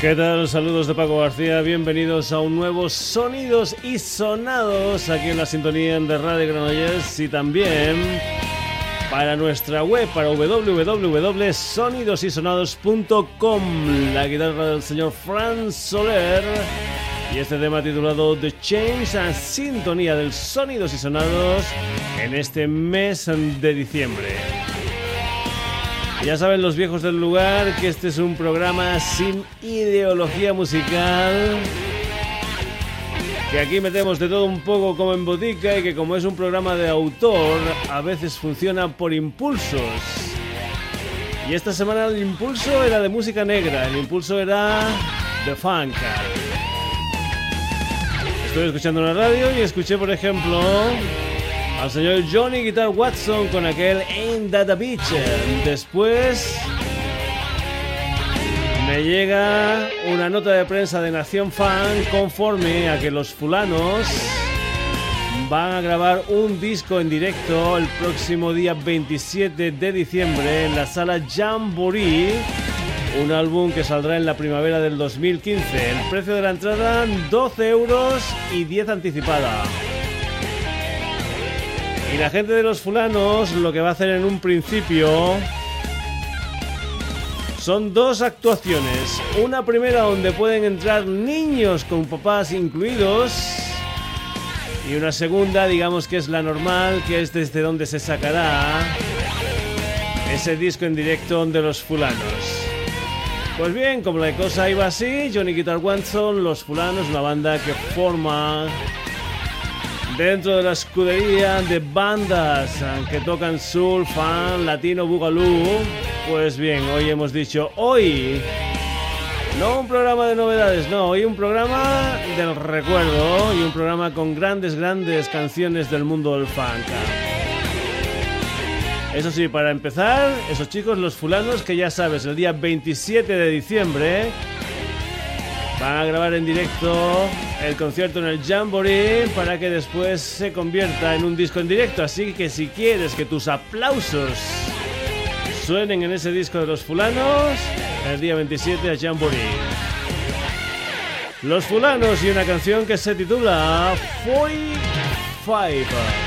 ¿Qué tal? Saludos de Paco García, bienvenidos a un nuevo Sonidos y Sonados aquí en la sintonía de Radio Granollers y también para nuestra web, para www.sonidosysonados.com, la guitarra del señor Franz Soler y este tema titulado The Change and Sintonía del Sonidos y Sonados en este mes de diciembre. Ya saben los viejos del lugar que este es un programa sin ideología musical. Que aquí metemos de todo un poco como en botica y que como es un programa de autor, a veces funciona por impulsos. Y esta semana el impulso era de música negra, el impulso era de funk. Estoy escuchando la radio y escuché, por ejemplo, al señor Johnny Guitar Watson con aquel Ain't That a Bitch. Después me llega una nota de prensa de Nación Fan conforme a que los fulanos van a grabar un disco en directo el próximo día 27 de diciembre en la sala Jamboree. Un álbum que saldrá en la primavera del 2015. El precio de la entrada 12 euros y 10 anticipada. Y la gente de los fulanos lo que va a hacer en un principio son dos actuaciones. Una primera donde pueden entrar niños con papás incluidos. Y una segunda, digamos que es la normal, que es desde donde se sacará ese disco en directo de los fulanos. Pues bien, como la cosa iba así, Johnny Guitar Watson, Los Fulanos, una banda que forma dentro de la escudería de bandas que tocan soul, fan, latino, bugalú. Pues bien, hoy hemos dicho, hoy no un programa de novedades, no, hoy un programa del recuerdo y un programa con grandes, grandes canciones del mundo del funk. Eso sí, para empezar, esos chicos, los fulanos, que ya sabes, el día 27 de diciembre van a grabar en directo el concierto en el Jamboree para que después se convierta en un disco en directo. Así que si quieres que tus aplausos suenen en ese disco de los fulanos, el día 27 a Jamboree. Los fulanos y una canción que se titula Five.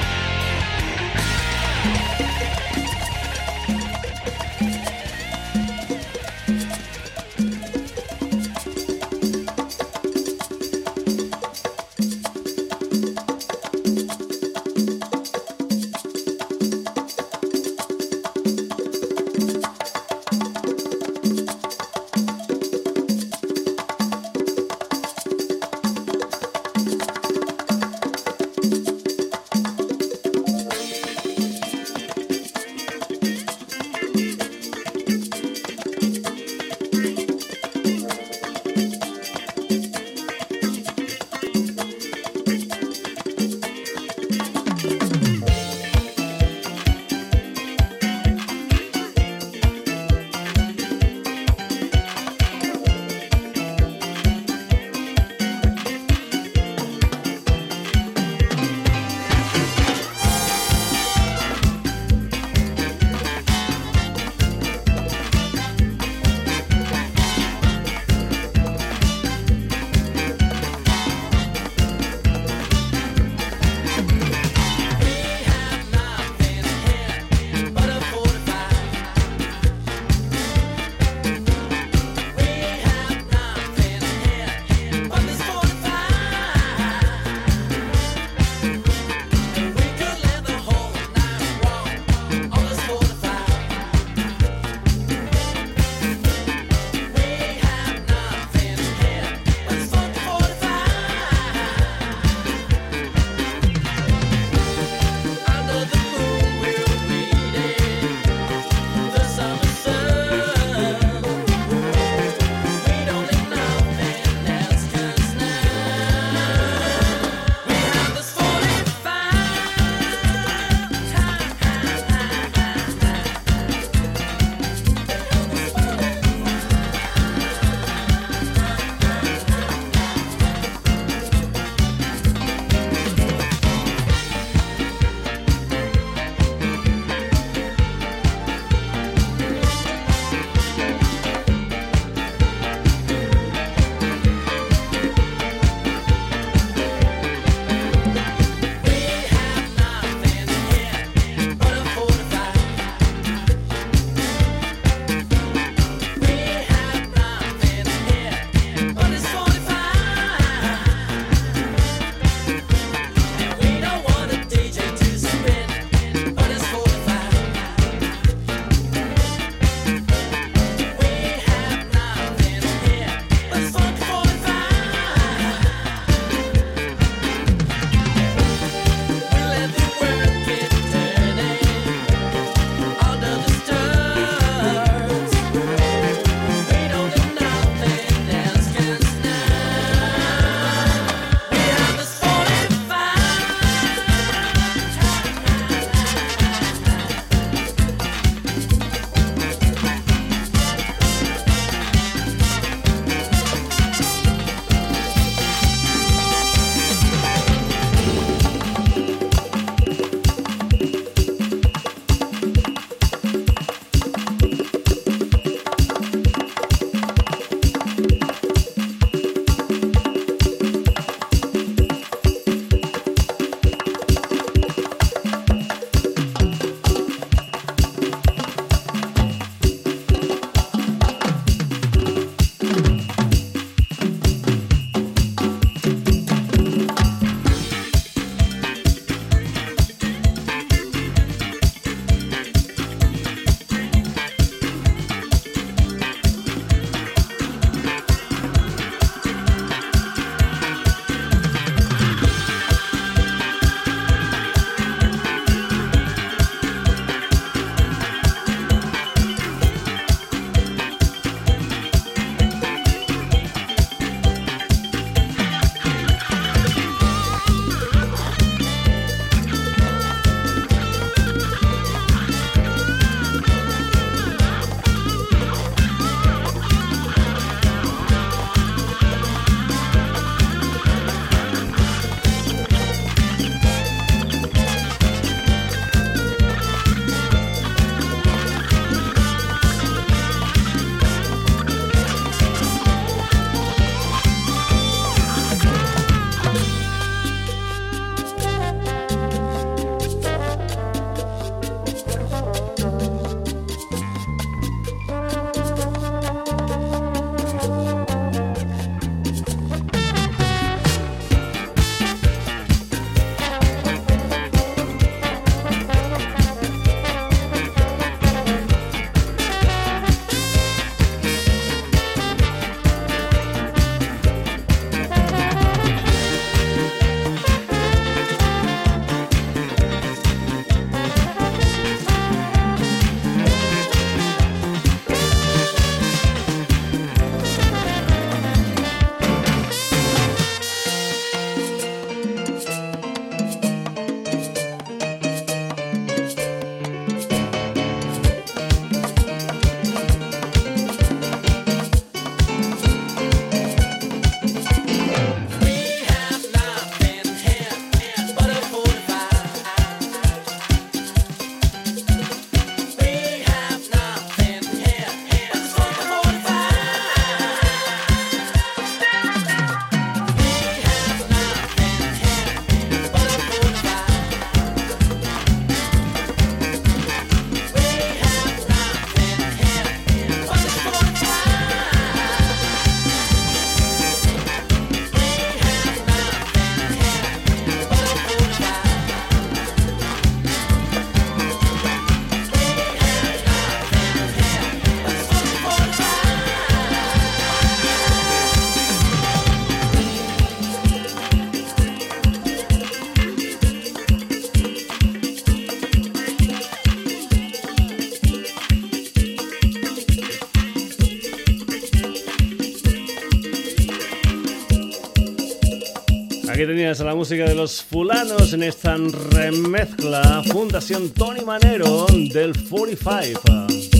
Tenías a la música de los fulanos en esta remezcla Fundación Tony Manero del 45.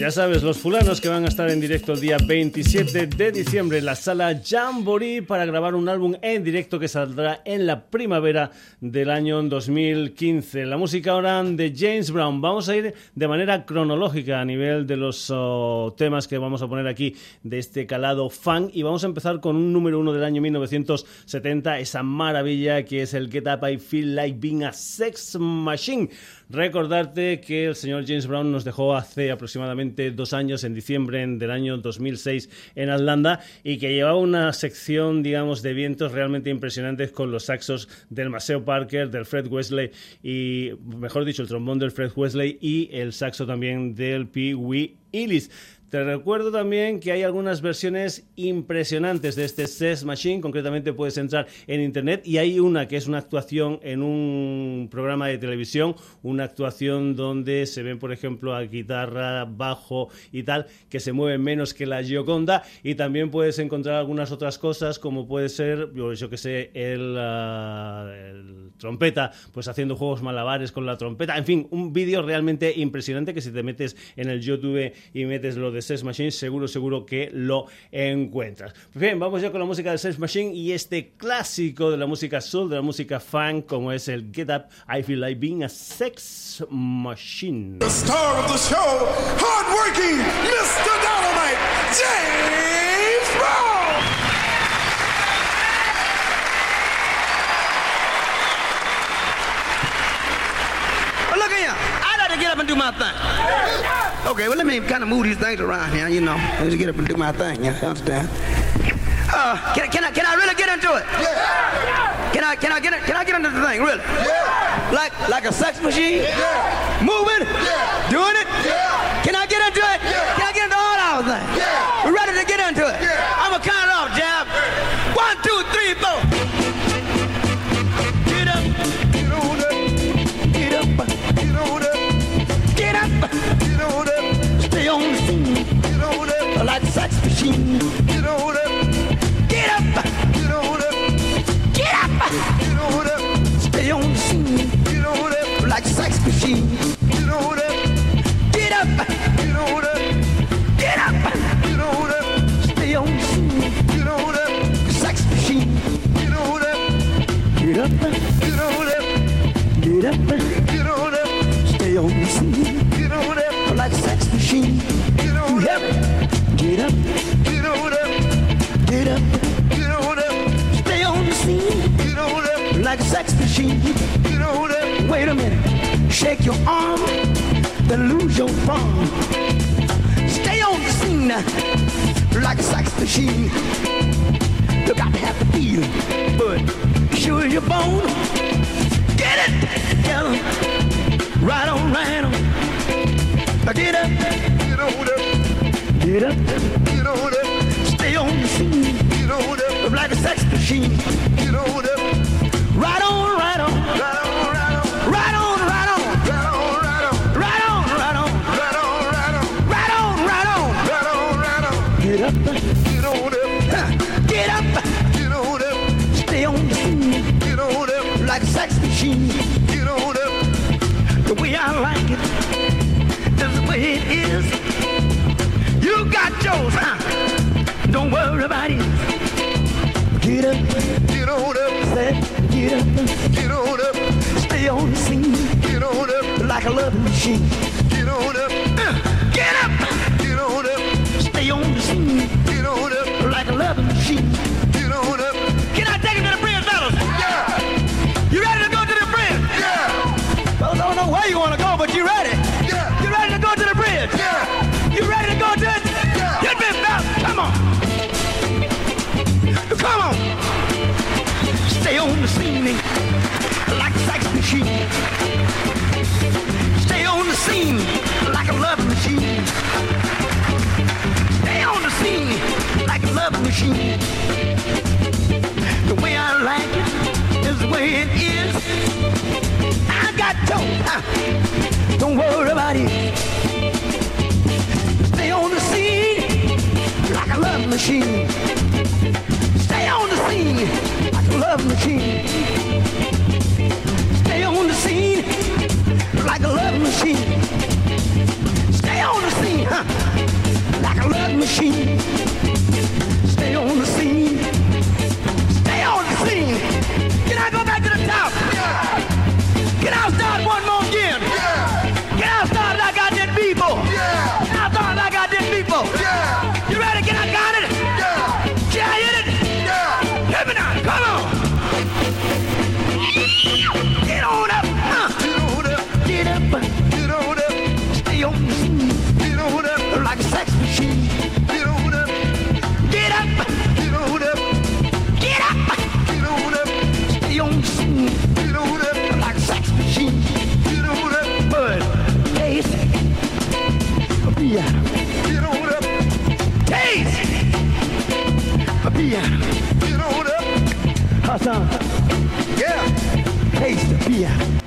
Ya sabes, los fulanos que van a estar en directo el día 27 de diciembre en la sala Jamboree para grabar un álbum en directo que saldrá en la primavera del año 2015. La música ahora de James Brown. Vamos a ir de manera cronológica a nivel de los oh, temas que vamos a poner aquí de este calado fan y vamos a empezar con un número uno del año 1970, esa maravilla que es el Get Up I Feel Like Being a Sex Machine. Recordarte que el señor James Brown nos dejó hace aproximadamente dos años, en diciembre del año 2006, en Atlanta y que llevaba una sección, digamos, de vientos realmente impresionantes con los saxos del Maceo Parker, del Fred Wesley y, mejor dicho, el trombón del Fred Wesley y el saxo también del Pee Wee Ellis. Te recuerdo también que hay algunas versiones impresionantes de este SES Machine, concretamente puedes entrar en internet y hay una que es una actuación en un programa de televisión, una actuación donde se ven, por ejemplo, a guitarra, bajo y tal, que se mueven menos que la Gioconda. Y también puedes encontrar algunas otras cosas como puede ser, yo, que sé, ah, el trompeta, pues haciendo juegos malabares con la trompeta, en fin, un vídeo realmente impresionante que si te metes en el YouTube y metes lo de Sex Machine, seguro, seguro que lo encuentras. Pues bien, vamos ya con la música de Sex Machine y este clásico de la música soul, de la música fan, como es el Get Up, I Feel Like Being a Sex Machine. The star of the show, hardworking Mr. Dynamite, James Brown. look here. I got to get up and do my thing. Okay, well, let me kind of move these things around here, you know. Let me get up and do my thing, you understand? Uh, can, can, I, can I really get into it? Yeah. Can I, can I, get, can I get into the thing, really? Yeah. Like, like a sex machine? Yeah. Moving? Yeah. Doing it? Yeah. Can I get into it? Yeah. Can I get into all our things? Yeah. We're ready up. get on up, Get up. get on up, Stay on the scene get on up, like a sex machine. get on up. Get up. get on up, Get up. get on up, Stay on the scene get on up, like a sex machine. get on up, Wait a minute. Shake your arm, then lose your form. Stay on the scene like a sex machine. You got to have the feeling, but sure your bone. Get it together, right on, right on. Now Get up, get on up, get up, get on up, stay on the scene get on up, like a sex machine. Machine. get on up, The way I like it is the way it is. You got yours, huh? Don't worry about it. Get up, get on up, say, get up, get on up, stay on the scene get on up, like a loving machine. get on up, Uh, Get up, get on up, stay on the scene get on up, like a loving machine. You want to go, but you ready? yeah, You ready to go to the bridge? yeah, You ready to go to it? Yeah. Get me back. Come on. Come on. Stay on the scene eh? like a sex machine. Stay on the scene like a love machine. Stay on the scene like a love machine. Don't worry about it. Stay on the scene like a love machine. Stay on the scene like a love machine. Stay on the scene like a love machine. Stay on the scene, huh? Like a love machine. Yeah. Taste the beer.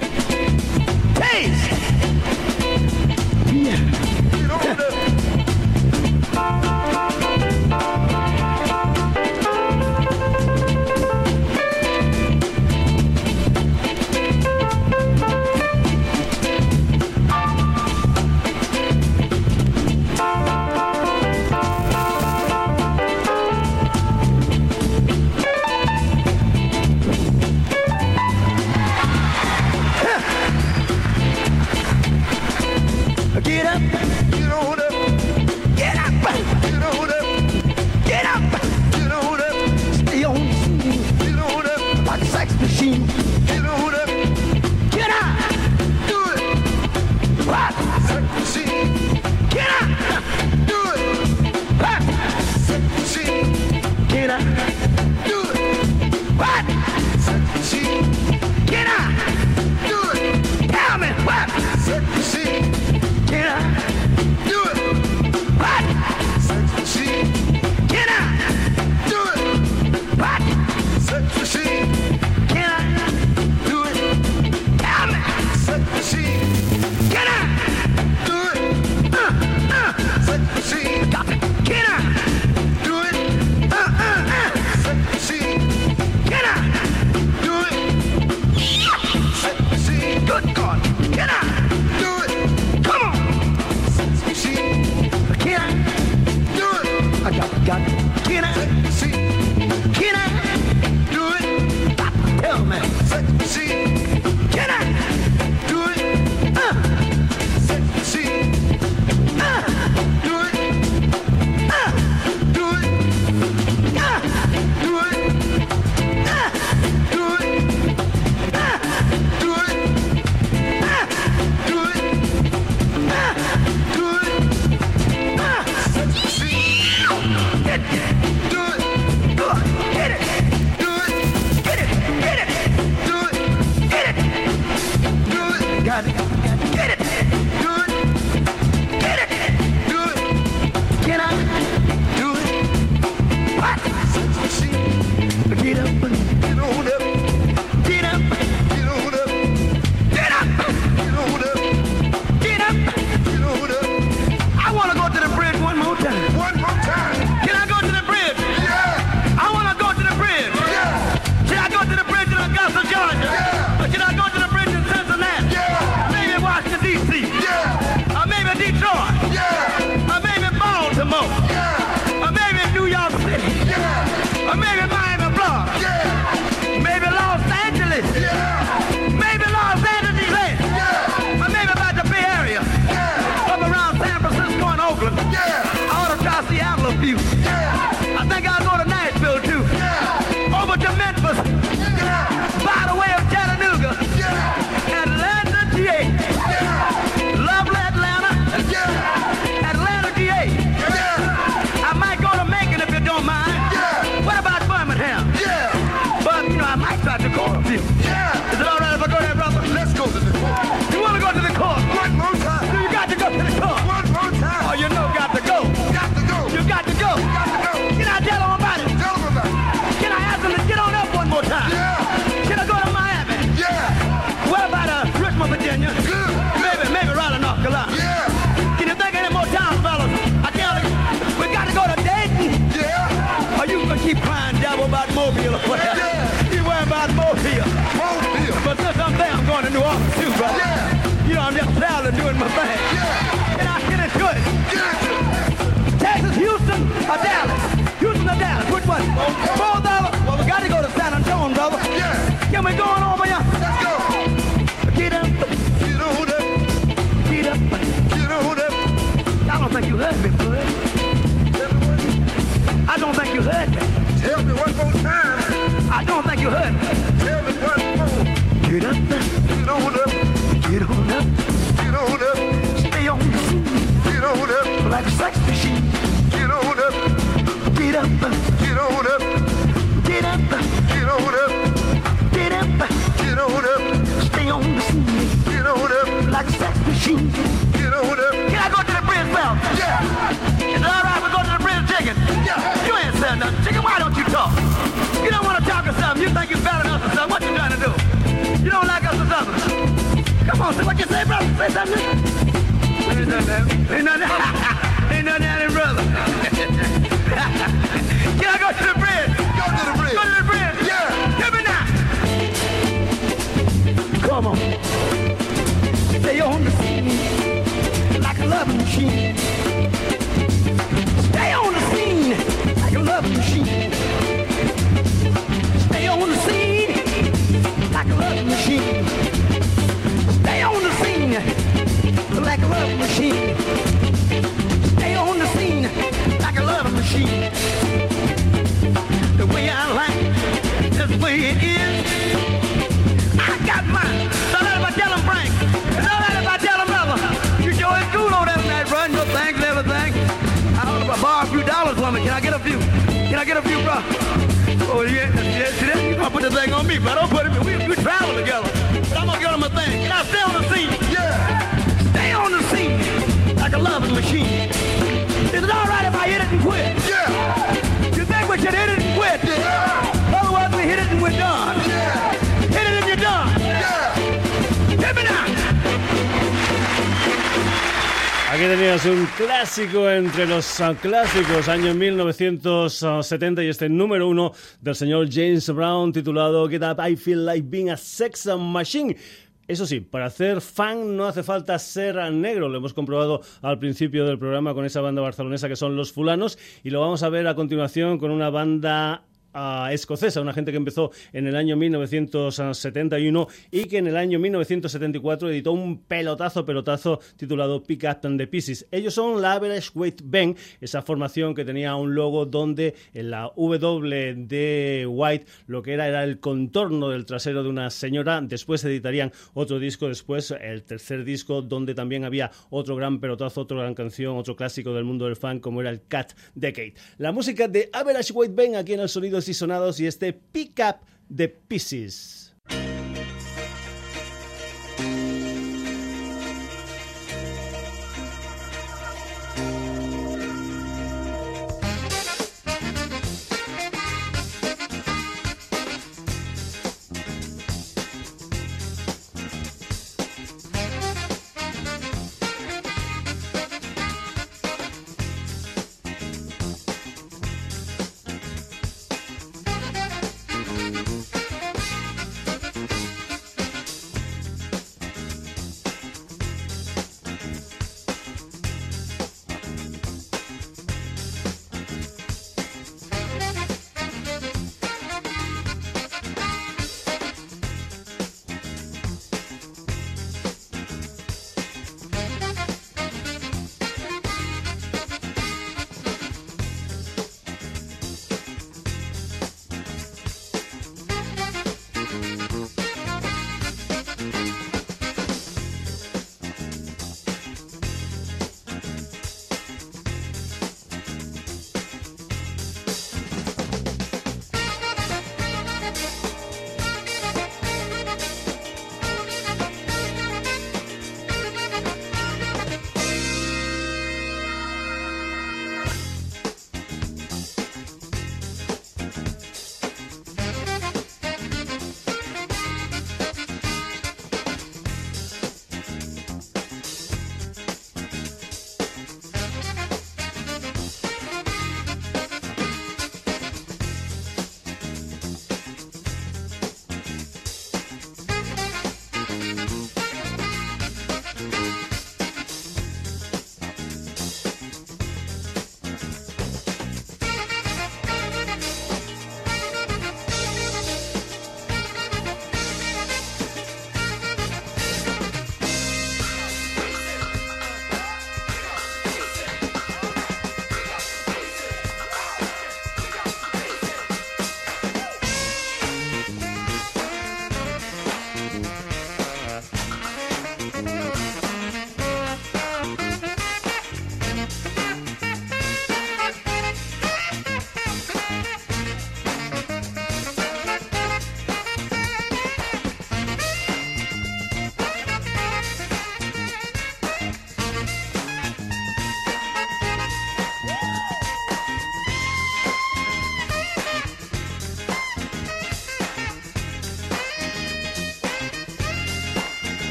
thing. Yeah. And I get it good. Yeah. Texas, Houston, or Dallas. Houston or Dallas, which one? Okay. Four dollar. Well, we gotta go to San Antonio, brother. Yeah. Can we go on over here? Let's go. Get up. Get on up. Get up. Get on up. I don't think you heard me, bud. I don't think you heard me. Tell me one more time. I don't think you heard me. Tell me one more. Get up. Get on up. Like a sex machine. Get on up. Get up, Get on up. get up, Get on up. get up, Get on up. stay on the scene Get on up. like a sex machine. Get on up. Can I go to the bridge, Bell? Yeah. Is it all right if we go to the bridge, chicken? Yeah. You ain't said nothing, chicken. Why don't you talk? You don't want to talk or something. You think you're better than us or something. What you trying to do? You don't like us or something? Come on, say what you say, brother. Say something. Ain't nothing. Ain't nothing. Nothing happening, brother. I go to the bridge? Go to the bridge. Go to the bridge. Yeah. Give me now. Come on. Stay on the scene like a love machine. Stay on the scene like a love machine. Stay on the scene like a love machine. Love machine. Stay on the scene like a love machine. The way I like, just the way it is. I got mine. So let I tell Frank. So let I tell brother. You is cool on that night, run your things and everything. I don't if I borrow a few dollars from me. Can I get a few? Can I get a few, bro? Oh, yeah, yeah, see that? You gonna put the thing on me, but don't put it, we, we travel together. But I'm gonna get him a thing. Can I stay on the scene? Yeah. Like a loving machine. Is it all right if I hit it and quit? Yeah. You think we should hit it and quit? Yeah. Otherwise we hit it and we're done. Yeah. Hit it and you're done. Yeah. Hit me now. Aquí tenías un clásico entre los clásicos, año 1970 y este número uno del señor James Brown titulado Get Up, I Feel Like Being a Sex Machine. Eso sí, para hacer fan no hace falta ser negro, lo hemos comprobado al principio del programa con esa banda barcelonesa que son Los Fulanos y lo vamos a ver a continuación con una banda ah, escocesa, una gente que empezó en el año 1971 y que en el año 1974 editó un pelotazo, pelotazo titulado Pick Up the Pieces. Ellos son la Average Weight Band, esa formación que tenía un logo donde en la W de White lo que era era el contorno del trasero de una señora. Después editarían otro disco, después el tercer disco donde también había otro gran pelotazo, otra gran canción, otro clásico del mundo del fan como era el Cat Decade. La música de Average Weight Band aquí en el Sonidos y Sonados y este Pick Up the Pieces.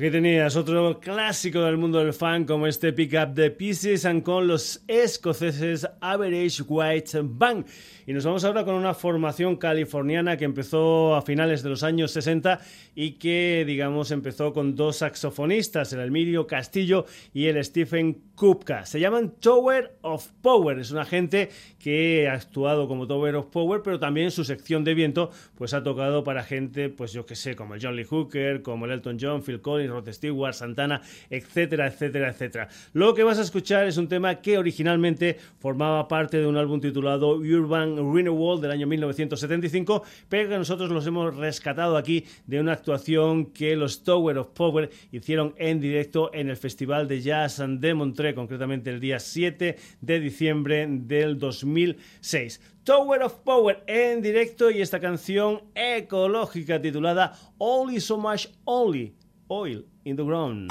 Aquí tenías otro clásico del mundo del fan como este Pick Up the Pieces and con los escoceses Average White Band. Y nos vamos ahora con una formación californiana que empezó a finales de los años 60 y que, digamos, empezó con dos saxofonistas, el Emilio Castillo y el Stephen Kupka. Se llaman Tower of Power. Es una gente que ha actuado como Tower of Power, pero también su sección de viento pues ha tocado para gente, pues yo que sé, como el John Lee Hooker, como el Elton John, Phil Collins, Rod Stewart, Santana, etcétera, etcétera, etcétera. Lo que vas a escuchar es un tema que originalmente formaba parte de un álbum titulado Urban Renewal del año 1975, pero que nosotros los hemos rescatado aquí de una actuación que los Tower of Power hicieron en directo en el Festival de Jazz de Montreux, concretamente el día 7 de diciembre del 2006. Tower of Power en directo y esta canción ecológica titulada Only So Much Only Oil in the Ground.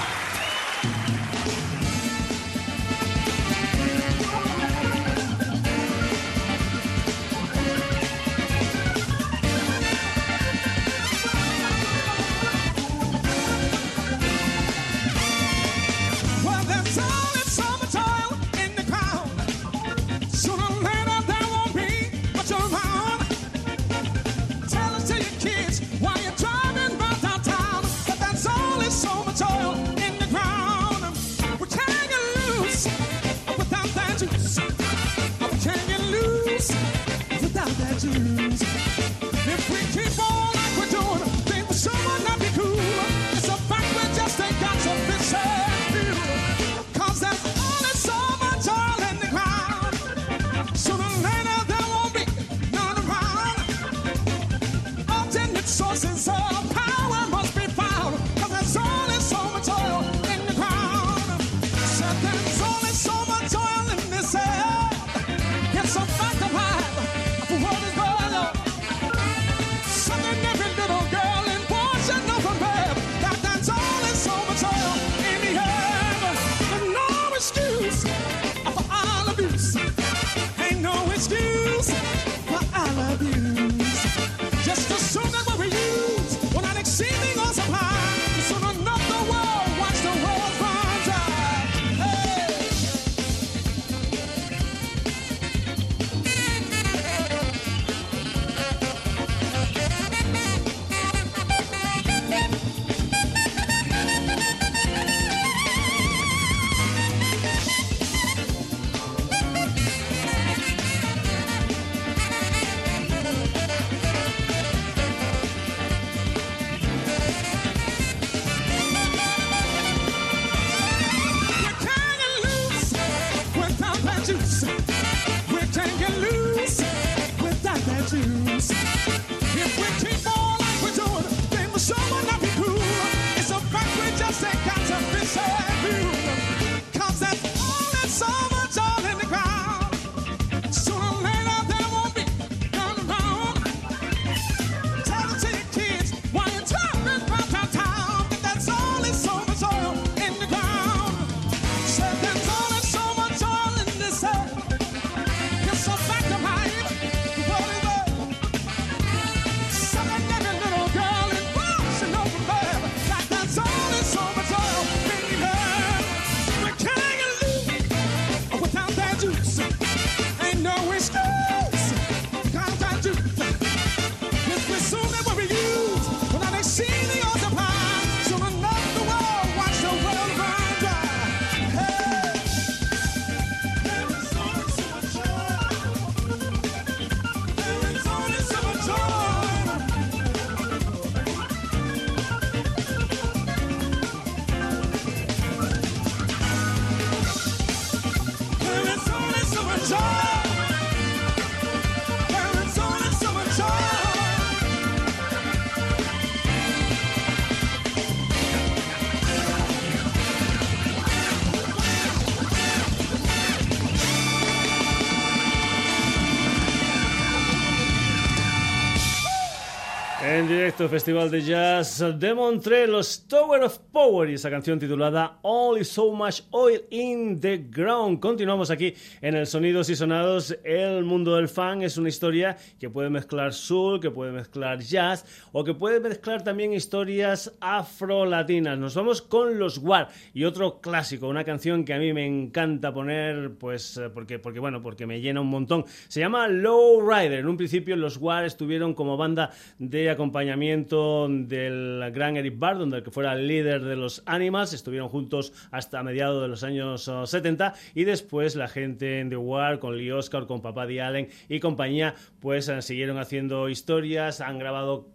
Directo, Festival de Jazz de Montreal, los Tower of Power y esa canción titulada All is So Much Oil in the Ground. Continuamos aquí en el Sonidos y Sonados. El mundo del fan es una historia que puede mezclar soul, que puede mezclar jazz o que puede mezclar también historias afro-latinas. Nos vamos con los War y otro clásico, una canción que a mí me encanta poner, pues eh, porque, porque bueno, porque me llena un montón. Se llama Low Rider. En un principio los War estuvieron como banda de acompañamiento del gran Eric Bardon, del que fuera el líder de los Animals. Estuvieron juntos hasta mediados de los años 70 y después la gente en The War, con Lee Oscar, con Papá D. Allen y compañía, pues eh, siguieron haciendo historias, han grabado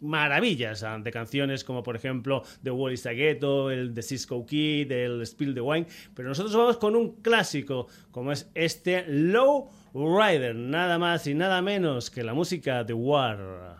maravillas ah, de canciones como por ejemplo The Wall is a Ghetto, el de Cisco Kid, el Spill the Wine, pero nosotros vamos con un clásico como es este Low Rider, nada más y nada menos que la música de War.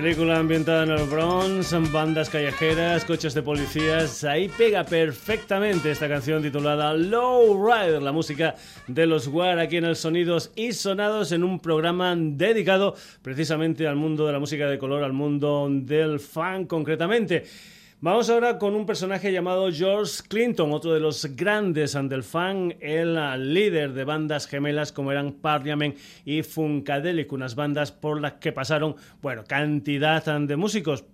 Película ambientada en el Bronx, bandas callejeras, coches de policías. Ahí pega perfectamente esta canción titulada Low Rider, la música de los War aquí en el Sonidos y Sonados en un programa dedicado precisamente al mundo de la música de color, al mundo del fan concretamente. Vamos ahora con un personaje llamado George Clinton, otro de los grandes del fan, el líder de bandas gemelas como eran Parliament y Funkadelic, unas bandas por las que pasaron, bueno, cantidad de músicos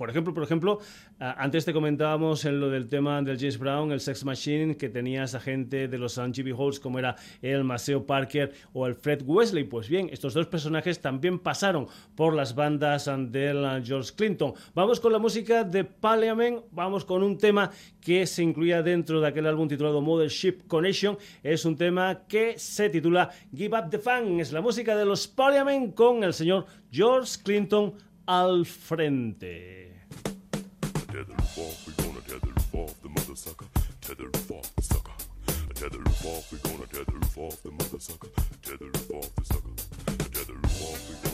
por ejemplo, por ejemplo, antes te comentábamos en lo del tema del James Brown, el Sex Machine, que tenía esa gente de los GB Halls como era el Maceo Parker o el Fred Wesley. Pues bien, estos dos personajes también pasaron por las bandas del George Clinton. Vamos con la música de Parliament, vamos con un tema que se incluía dentro de aquel álbum titulado Mothership Connection. Es un tema que se titula Give Up the Fan. Es la música de los Parliament con el señor George Clinton al frente. tether roof off, we gonna tether roof off the mother sucker. Tether roof off the sucker. A tether roof off, we gonna tether roof off the mother sucker. Tether roof off the sucker. A tether roof off, we gonna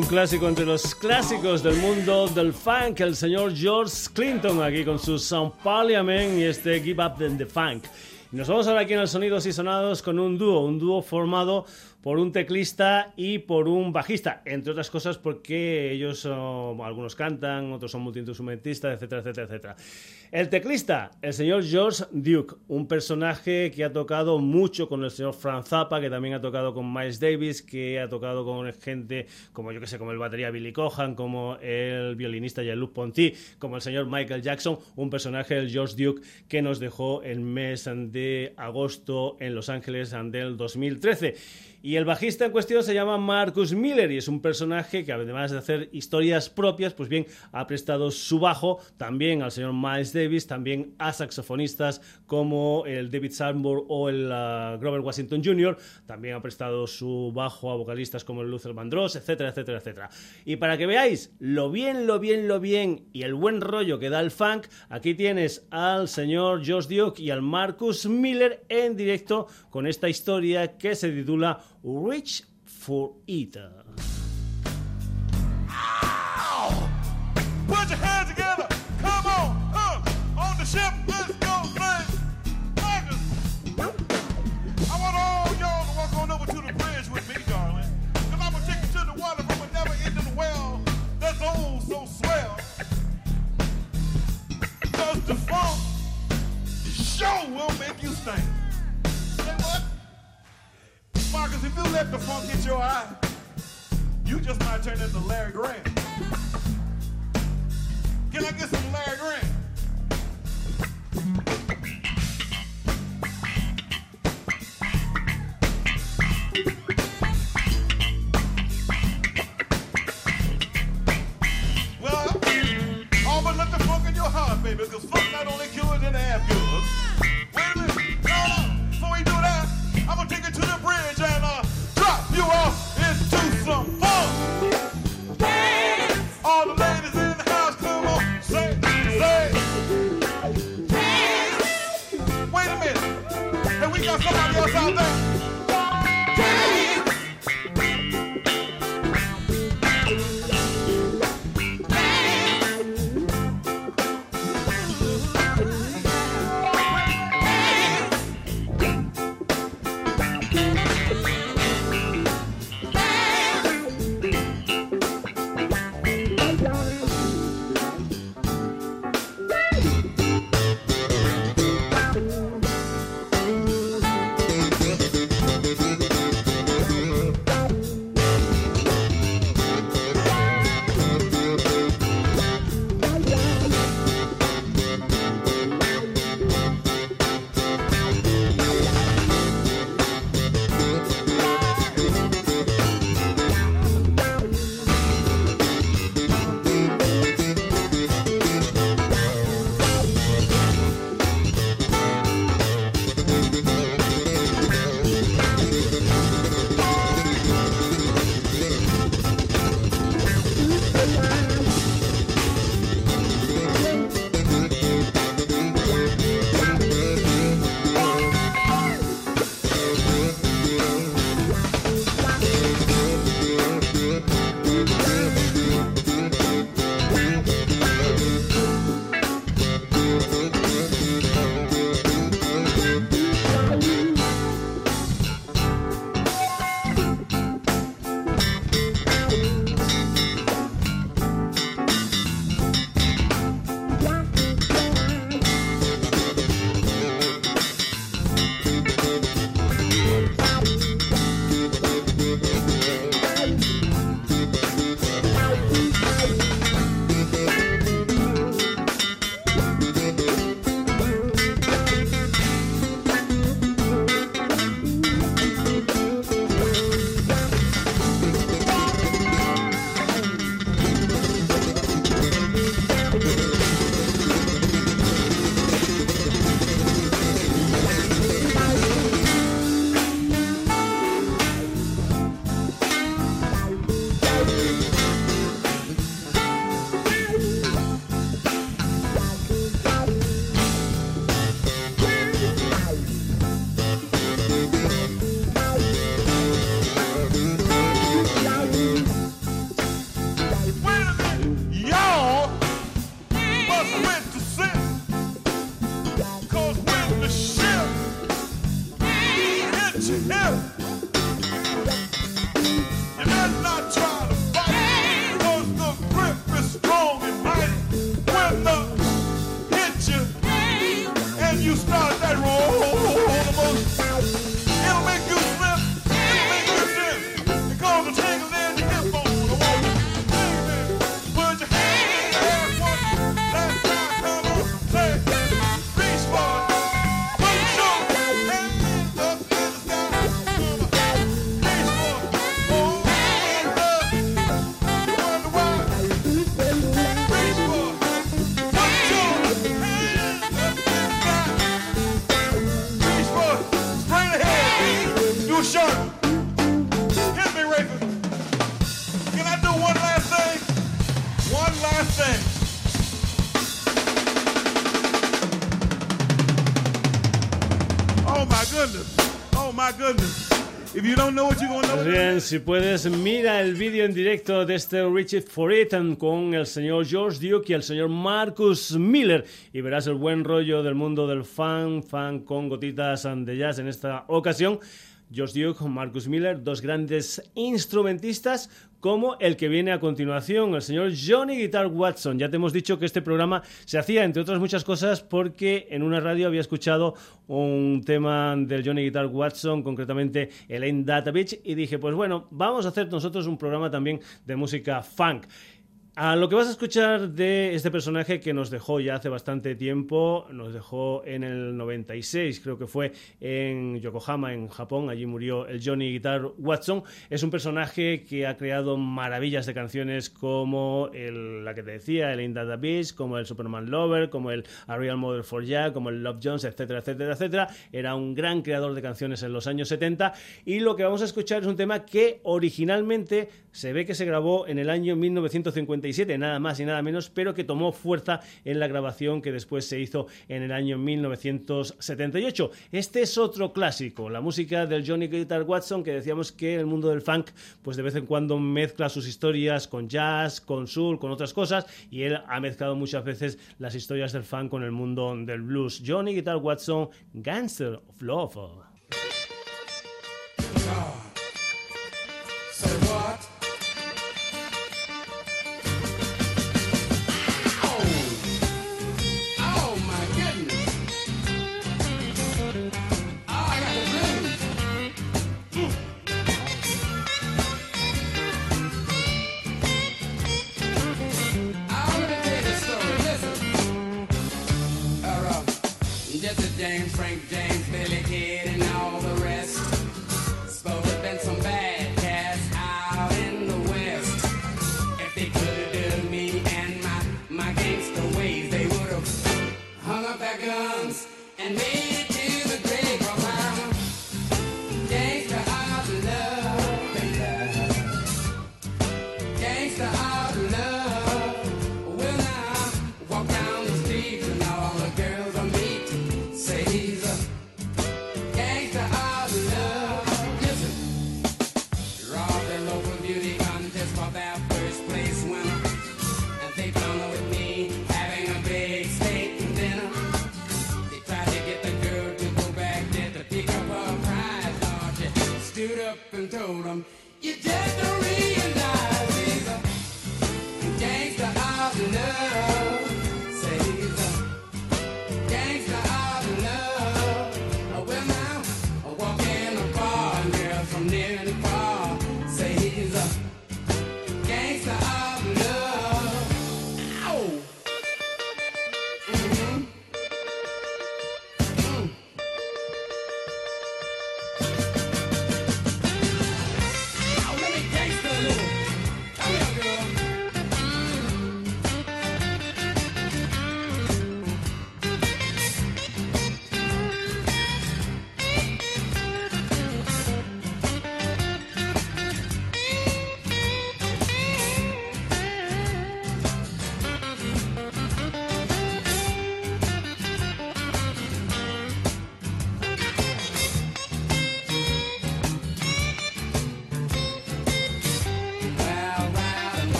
Un clásico entre los clásicos del mundo del funk, el señor George Clinton aquí con su Sound Parliament y este Give Up the Funk. Nos vamos ahora aquí en el Sonidos y Sonados con un dúo, un dúo formado por un teclista y por un bajista, entre otras cosas porque ellos algunos cantan, otros son multiinstrumentistas, etcétera, etcétera, etcétera. El teclista, el señor George Duke, un personaje que ha tocado mucho con el señor Frank Zappa, que también ha tocado con Miles Davis, que ha tocado con gente como yo que sé, como el batería Billy Cohan, como el violinista Jean-Luc Ponty, como el señor Michael Jackson, un personaje del George Duke que nos dejó el mes de agosto en Los Ángeles del 2013. Y el bajista en cuestión se llama Marcus Miller y es un personaje que además de hacer historias propias, pues bien, ha prestado su bajo también al señor Miles Davis, también a saxofonistas como el David Sanborn o el uh, Grover Washington Jr., también ha prestado su bajo a vocalistas como el Luther Vandross, etcétera, etcétera, etcétera. Y para que veáis lo bien, lo bien, lo bien y el buen rollo que da el funk, aquí tienes al señor Josh Duke y al Marcus Miller en directo con esta historia que se titula Reach for It. Put your hands together. Come on. Uh, on the ship. Si puedes, mira el vídeo en directo de este Richard For con el señor George Duke y el señor Marcus Miller y verás el buen rollo del mundo del fan, fan con gotitas de jazz en esta ocasión. George Duke, Marcus Miller, dos grandes instrumentistas como el que viene a continuación, el señor Johnny Guitar Watson. Ya te hemos dicho que este programa se hacía, entre otras muchas cosas, porque en una radio había escuchado un tema del Johnny Guitar Watson, concretamente Data Beach, y dije, pues bueno, vamos a hacer nosotros un programa también de música funk. A lo que vas a escuchar de este personaje que nos dejó ya hace bastante tiempo, nos dejó en el 96, creo que fue en Yokohama, en Japón, allí murió el Johnny Guitar Watson. Es un personaje que ha creado maravillas de canciones como la que te decía, el In the Beast, como el Superman Lover, como el A Real Mother for Jack, como el Love Jones, etcétera, etcétera, etcétera. Era un gran creador de canciones en los años 70 y lo que vamos a escuchar es un tema que originalmente se ve que se grabó en el año 1957, nada más y nada menos, pero que tomó fuerza en la grabación que después se hizo en el año 1978. Este es otro clásico, la música del Johnny Guitar Watson, que decíamos que el mundo del funk, pues de vez en cuando mezcla sus historias con jazz, con soul, con otras cosas, y él ha mezclado muchas veces las historias del funk con el mundo del blues. Johnny Guitar Watson, Gangster of Love.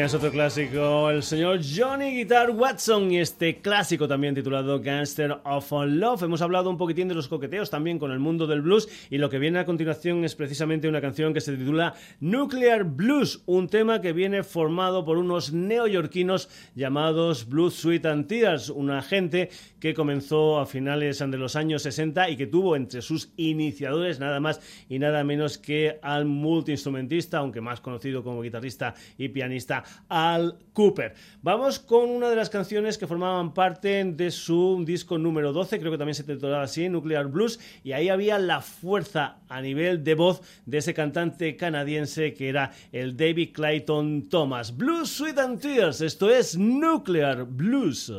Tenías otro clásico, el señor Johnny Guitar Watson y este clásico también titulado Gangster of Love. Hemos hablado un poquitín de los coqueteos también con el mundo del blues y lo que viene a continuación es precisamente una canción que se titula Nuclear Blues, un tema que viene formado por unos neoyorquinos llamados Blues Sweet and Tears, una gente que comenzó a finales de los años 60 y que tuvo entre sus iniciadores nada más y nada menos que al multiinstrumentista, aunque más conocido como guitarrista y pianista Al Cooper. Vamos con una de las canciones que formaban parte de su disco número 12, creo que también se titulaba así, Nuclear Blues, y ahí había la fuerza a nivel de voz de ese cantante canadiense que era el David Clayton Thomas. Blues, Sweet and Tears, esto es Nuclear Blues.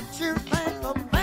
what you think of me.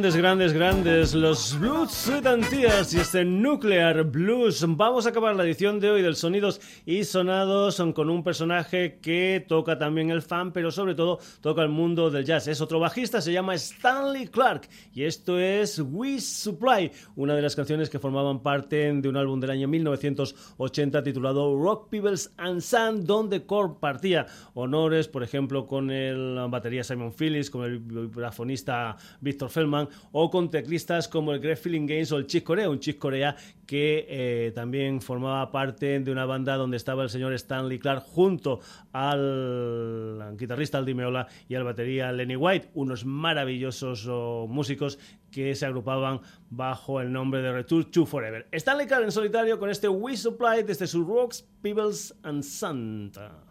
Grandes, grandes, grandes, los Blues Tears y este Nuclear Blues. Vamos a acabar la edición de hoy del Sonidos y Sonados con un personaje que toca también el fan, pero sobre todo toca el mundo del jazz. Es otro bajista, se llama Stanley Clark y esto es We Supply, una de las canciones que formaban parte de un álbum del año 1980 titulado Rock Peoples and Sun, donde compartía honores, por ejemplo, con el batería Simon Phillips, con el vibrafonista Victor Feldman o con teclistas como el Greg Feeling Games o el Chick Corea, un Chick Corea que eh, también formaba parte de una banda donde estaba el señor Stanley Clark junto al guitarrista Aldi Meola y al batería Lenny White, unos maravillosos oh, músicos que se agrupaban bajo el nombre de Return to Forever. Stanley Clark en solitario con este We Supply desde sus Rocks, Peebles and Santa.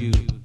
You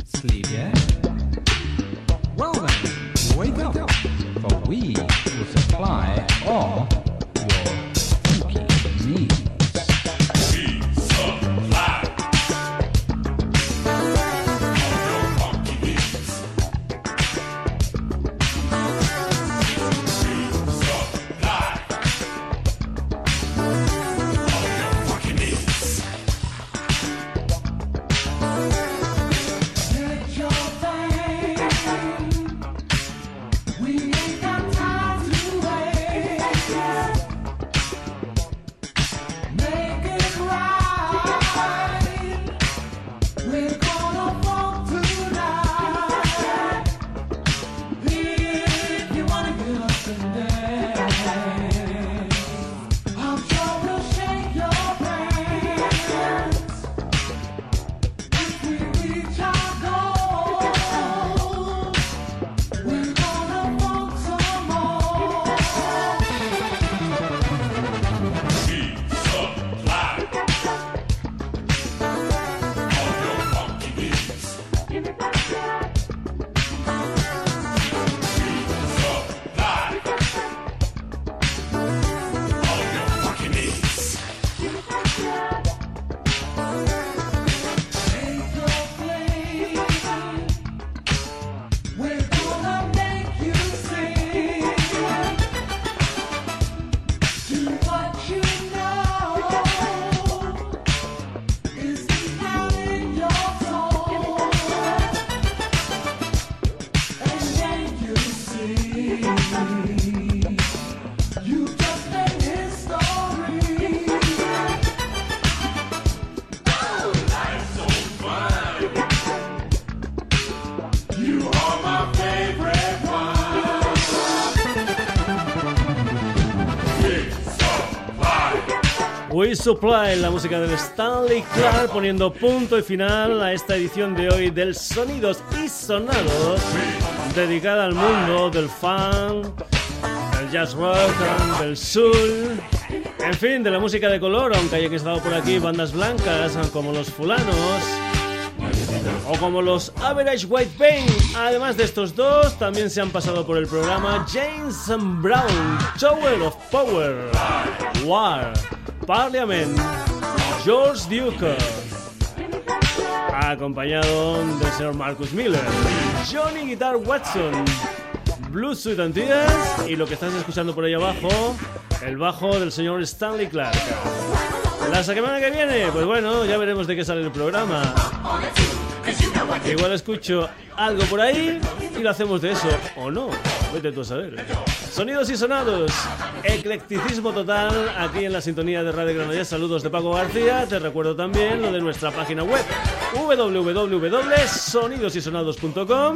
Supply, la música del Stanley Clark, poniendo punto y final a esta edición de hoy del Sonidos y Sonados, dedicada al mundo del funk, del jazz rock, del soul, en fin, de la música de color, aunque hayan estado por aquí bandas blancas como los fulanos. O como los Average White Pain. Además de estos dos, también se han pasado por el programa James Brown, Tower of Power, War, Parliament, George Duke, acompañado del señor Marcus Miller, Johnny Guitar Watson, Blues Suit and y lo que estás escuchando por ahí abajo, el bajo del señor Stanley Clark. La semana que viene, pues bueno, ya veremos de qué sale el programa. Igual escucho algo por ahí y lo hacemos de eso, o no, vete tú a saber. Sonidos y sonados, eclecticismo total aquí en la sintonía de Radio Granollers. Saludos de Paco García. Te recuerdo también lo de nuestra página web www.sonidosysonados.com.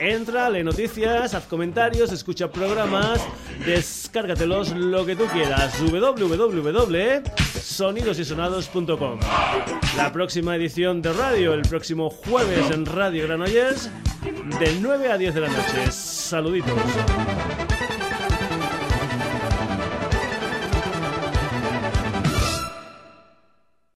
Entra, lee noticias, haz comentarios, escucha programas, descárgatelos lo que tú quieras. www.sonidosysonados.com. La próxima edición de radio, el próximo jueves en Radio Granollers, de 9 a 10 de la noche. Saluditos.